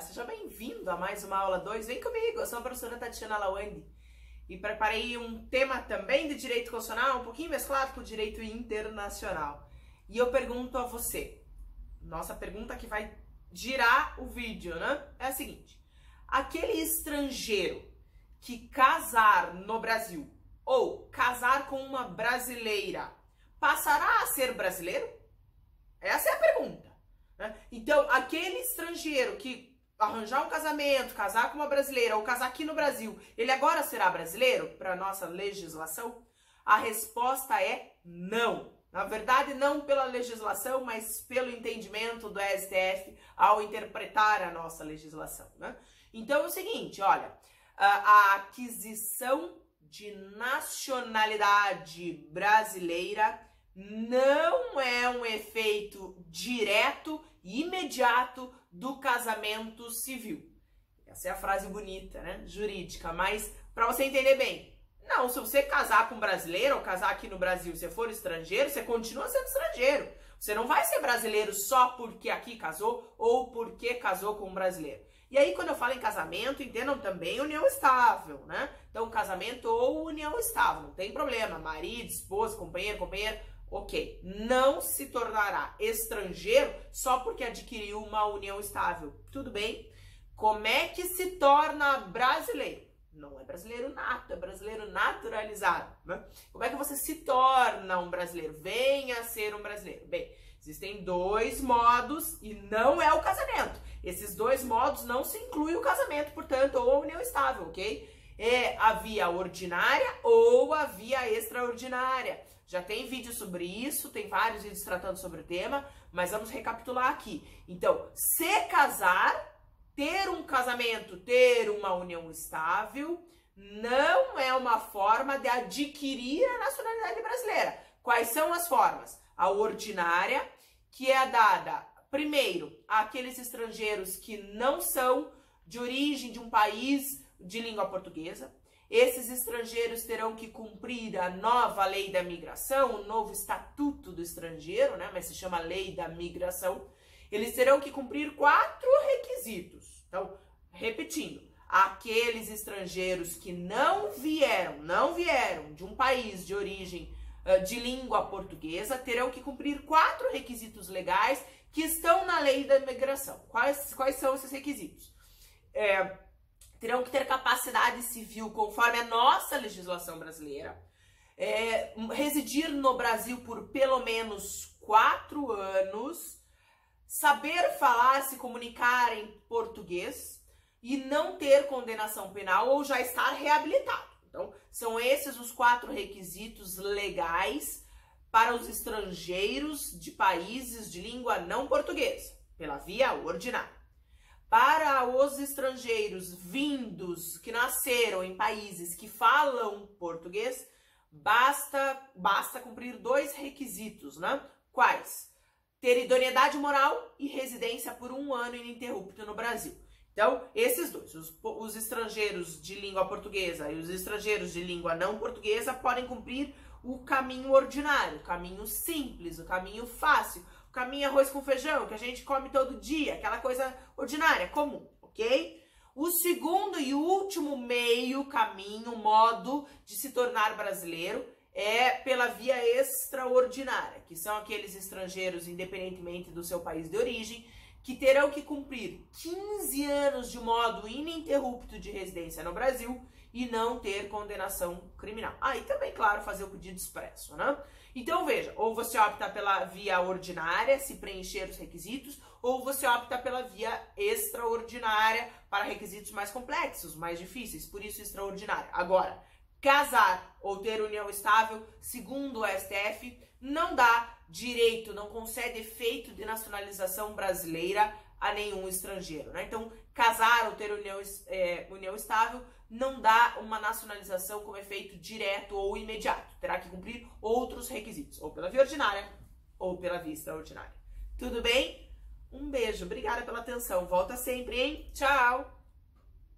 Seja bem-vindo a mais uma aula 2. Vem comigo, eu sou a professora Tatiana Lawande e preparei um tema também de direito constitucional, um pouquinho mesclado com direito internacional. E eu pergunto a você, nossa pergunta que vai girar o vídeo, né? É a seguinte: aquele estrangeiro que casar no Brasil ou casar com uma brasileira passará a ser brasileiro? Essa é a pergunta. Né? Então, aquele estrangeiro que arranjar um casamento, casar com uma brasileira ou casar aqui no Brasil, ele agora será brasileiro para nossa legislação? A resposta é não. Na verdade, não pela legislação, mas pelo entendimento do STF ao interpretar a nossa legislação. Né? Então é o seguinte: olha, a aquisição de nacionalidade brasileira não é um efeito direto e imediato do casamento civil. Essa é a frase bonita, né? Jurídica, mas para você entender bem, não, se você casar com um brasileiro ou casar aqui no Brasil, se for estrangeiro, você continua sendo estrangeiro. Você não vai ser brasileiro só porque aqui casou ou porque casou com um brasileiro. E aí, quando eu falo em casamento, entendam também união estável, né? Então, casamento ou união estável, não tem problema. Marido, esposa, companheiro, companheira, ok. Não se tornará estrangeiro só porque adquiriu uma união estável. Tudo bem? Como é que se torna brasileiro? Não é brasileiro nato, é brasileiro naturalizado. Né? Como é que você se torna um brasileiro? Venha ser um brasileiro. Bem, existem dois modos e não é o casamento. Esses dois modos não se inclui o casamento, portanto, ou a união estável, ok? É a via ordinária ou a via extraordinária. Já tem vídeo sobre isso, tem vários vídeos tratando sobre o tema, mas vamos recapitular aqui. Então, se casar, ter um casamento, ter uma união estável, não é uma forma de adquirir a nacionalidade brasileira. Quais são as formas? A ordinária, que é dada, primeiro, àqueles estrangeiros que não são de origem de um país de língua portuguesa. Esses estrangeiros terão que cumprir a nova lei da migração, o novo estatuto do estrangeiro, né? Mas se chama lei da migração. Eles terão que cumprir quatro requisitos. Então, repetindo, aqueles estrangeiros que não vieram, não vieram de um país de origem de língua portuguesa, terão que cumprir quatro requisitos legais que estão na lei da migração. Quais, quais são esses requisitos? É, terão que ter capacidade civil conforme a nossa legislação brasileira, é, residir no Brasil por pelo menos quatro anos, saber falar, se comunicar em português e não ter condenação penal ou já estar reabilitado. Então, são esses os quatro requisitos legais para os estrangeiros de países de língua não portuguesa, pela via ordinária. Para os estrangeiros vindos que nasceram em países que falam português, basta basta cumprir dois requisitos, né? Quais? Ter idoneidade moral e residência por um ano ininterrupto no Brasil. Então, esses dois, os, os estrangeiros de língua portuguesa e os estrangeiros de língua não portuguesa podem cumprir o caminho ordinário, o caminho simples, o caminho fácil, caminho arroz com feijão, que a gente come todo dia, aquela coisa ordinária, comum, ok? O segundo e último meio caminho, modo de se tornar brasileiro é pela via extraordinária, que são aqueles estrangeiros, independentemente do seu país de origem, que terão que cumprir 15 anos de modo ininterrupto de residência no Brasil e não ter condenação criminal. Ah, e também, claro, fazer o pedido expresso, né? Então, veja, ou você opta pela via ordinária, se preencher os requisitos, ou você opta pela via extraordinária para requisitos mais complexos, mais difíceis, por isso extraordinária. Agora, casar ou ter união estável, segundo o STF, não dá direito, não concede efeito de nacionalização brasileira a nenhum estrangeiro. Né? Então, casar ou ter união, é, união estável não dá uma nacionalização com efeito direto ou imediato. Terá que cumprir outros requisitos, ou pela via ordinária ou pela via extraordinária. Tudo bem? Um beijo, obrigada pela atenção. Volta sempre, hein? Tchau!